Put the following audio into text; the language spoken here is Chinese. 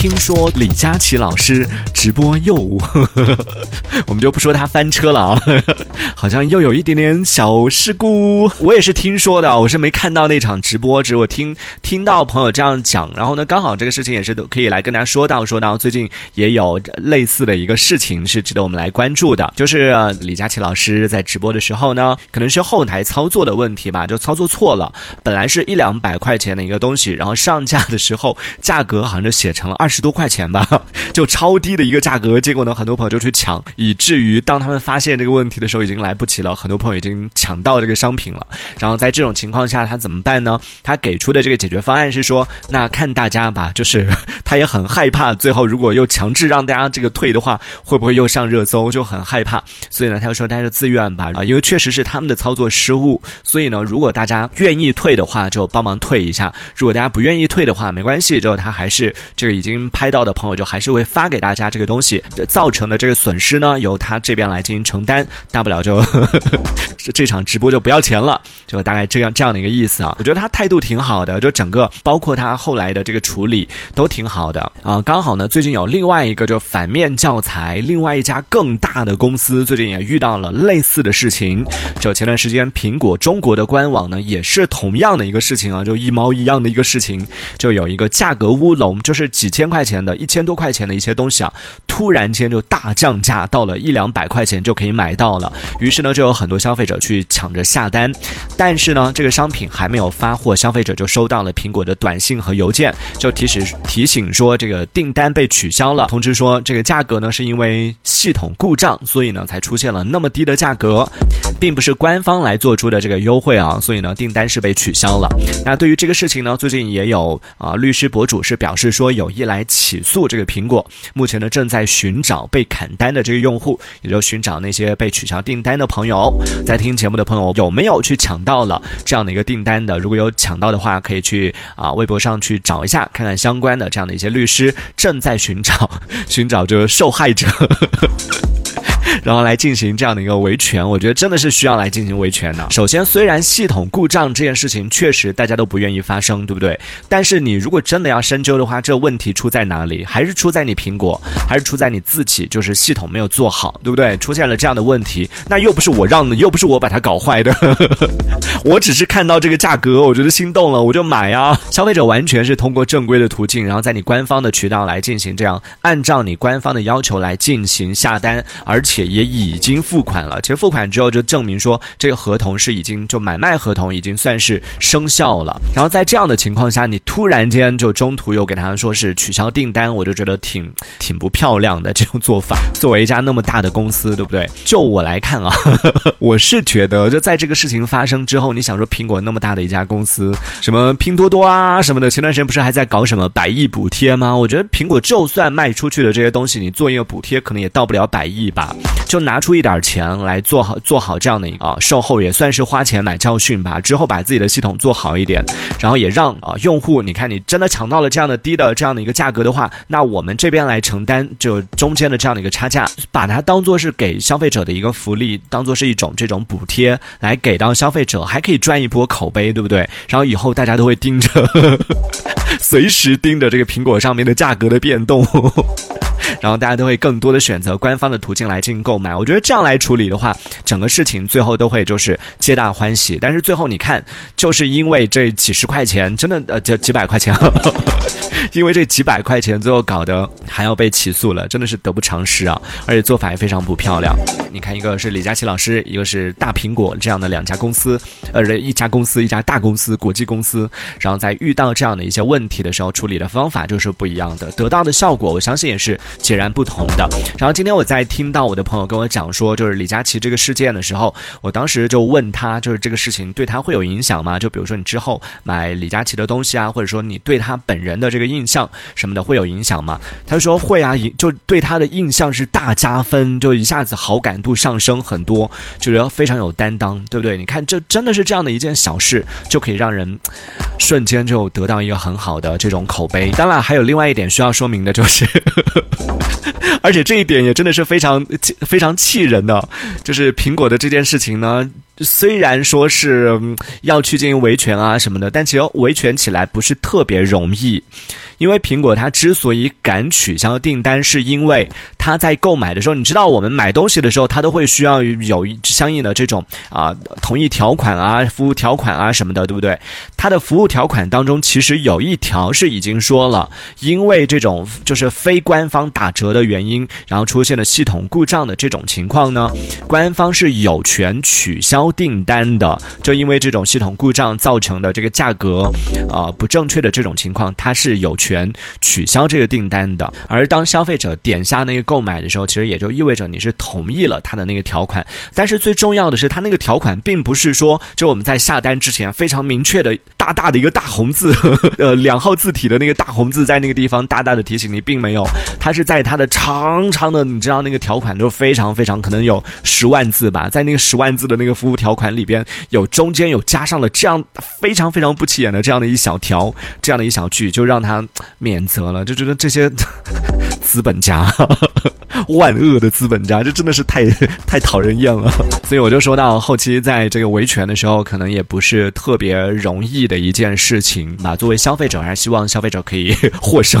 听说李佳琦老师直播又，我们就不说他翻车了啊，好像又有一点点小事故。我也是听说的，我是没看到那场直播，只我听听到朋友这样讲。然后呢，刚好这个事情也是都可以来跟大家说到，说到最近也有类似的一个事情是值得我们来关注的，就是李佳琦老师在直播的时候呢，可能是后台操作的问题吧，就操作错了，本来是一两百块钱的一个东西，然后上架的时候价格好像就写成了二十多块钱吧，就超低的一个价格。结果呢，很多朋友就去抢，以至于当他们发现这个问题的时候，已经来不及了。很多朋友已经抢到这个商品了。然后在这种情况下，他怎么办呢？他给出的这个解决方案是说，那看大家吧，就是 他也很害怕，最后如果又强制让大家这个退的话，会不会又上热搜？就很害怕。所以呢，他就说大家就自愿吧，啊，因为确实是他们的操作失误。所以呢，如果大家愿意退的话，就帮忙退一下；如果大家不愿意退的话，没关系，就他还是这个已经拍到的朋友，就还是会发给大家这个东西，造成的这个损失呢，由他这边来进行承担，大不了就这 这场直播就不要钱了，就大概这样这样的一个意思啊。我觉得他态度挺好的，就整个包括他后来的这个处理都挺好的啊。刚好呢，最近有另外一个就反面教材，另外一家更大的公司最近也遇到了类似的事情。就前段时间，苹果中国的官网呢，也是同样的一个事情啊，就一毛一样的一个事情，就有一个价格乌龙，就是几千块钱的、一千多块钱的一些东西啊，突然间就大降价，到了一两百块钱就可以买到了。于是呢，就有很多消费者去抢着下单，但是呢，这个商品还没有发货，消费者就收到了苹果的短信和邮件，就提示提醒说这个订单被取消了，通知说这个价格呢是因为系统故障，所以呢才出现了那么低的价格，并不是官方来做出的这个优惠啊，所以呢订单是被取消了。那对于这个事情呢，最近也有啊律师博主是表示说有意来来起诉这个苹果，目前呢正在寻找被砍单的这个用户，也就寻找那些被取消订单的朋友。在听节目的朋友有没有去抢到了这样的一个订单的？如果有抢到的话，可以去啊微博上去找一下，看看相关的这样的一些律师正在寻找 寻找这个受害者。然后来进行这样的一个维权，我觉得真的是需要来进行维权的。首先，虽然系统故障这件事情确实大家都不愿意发生，对不对？但是你如果真的要深究的话，这问题出在哪里？还是出在你苹果，还是出在你自己？就是系统没有做好，对不对？出现了这样的问题，那又不是我让的，又不是我把它搞坏的，我只是看到这个价格，我觉得心动了，我就买啊。消费者完全是通过正规的途径，然后在你官方的渠道来进行这样，按照你官方的要求来进行下单，而且。也已经付款了，其实付款之后就证明说这个合同是已经就买卖合同已经算是生效了。然后在这样的情况下，你突然间就中途又给他说是取消订单，我就觉得挺挺不漂亮的这种做法。作为一家那么大的公司，对不对？就我来看啊，我是觉得就在这个事情发生之后，你想说苹果那么大的一家公司，什么拼多多啊什么的，前段时间不是还在搞什么百亿补贴吗？我觉得苹果就算卖出去的这些东西，你做一个补贴，可能也到不了百亿吧。就拿出一点钱来做好做好这样的一个啊售后，也算是花钱买教训吧。之后把自己的系统做好一点，然后也让啊用户，你看你真的抢到了这样的低的这样的一个价格的话，那我们这边来承担就中间的这样的一个差价，把它当做是给消费者的一个福利，当做是一种这种补贴来给到消费者，还可以赚一波口碑，对不对？然后以后大家都会盯着，随时盯着这个苹果上面的价格的变动。然后大家都会更多的选择官方的途径来进行购买，我觉得这样来处理的话，整个事情最后都会就是皆大欢喜。但是最后你看，就是因为这几十块钱，真的呃，就几百块钱，因为这几百块钱最后搞得还要被起诉了，真的是得不偿失啊！而且做法也非常不漂亮。你看，一个是李佳琦老师，一个是大苹果这样的两家公司，呃，一家公司一家大公司国际公司，然后在遇到这样的一些问题的时候，处理的方法就是不一样的，得到的效果，我相信也是。截然不同的。然后今天我在听到我的朋友跟我讲说，就是李佳琦这个事件的时候，我当时就问他，就是这个事情对他会有影响吗？就比如说你之后买李佳琦的东西啊，或者说你对他本人的这个印象什么的会有影响吗？他说会啊，就对他的印象是大加分，就一下子好感度上升很多，就觉得非常有担当，对不对？你看这真的是这样的一件小事，就可以让人瞬间就得到一个很好的这种口碑。当然还有另外一点需要说明的就是。而且这一点也真的是非常非常气人的，就是苹果的这件事情呢。虽然说是要去进行维权啊什么的，但其实维权起来不是特别容易，因为苹果它之所以敢取消订单，是因为它在购买的时候，你知道我们买东西的时候，它都会需要有一相应的这种啊同意条款啊、服务条款啊什么的，对不对？它的服务条款当中其实有一条是已经说了，因为这种就是非官方打折的原因，然后出现了系统故障的这种情况呢，官方是有权取消。订单的，就因为这种系统故障造成的这个价格，啊不正确的这种情况，它是有权取消这个订单的。而当消费者点下那个购买的时候，其实也就意味着你是同意了他的那个条款。但是最重要的是，他那个条款并不是说，就我们在下单之前非常明确的大大的一个大红字，呃两号字体的那个大红字在那个地方大大的提醒你，并没有，它是在它的长长的，你知道那个条款都非常非常可能有十万字吧，在那个十万字的那个服务。条款里边有中间有加上了这样非常非常不起眼的这样的一小条，这样的一小句，就让他免责了。就觉得这些 资本家，万恶的资本家，这真的是太 太讨人厌了。所以我就说到后期在这个维权的时候，可能也不是特别容易的一件事情吧。作为消费者，还是希望消费者可以获胜。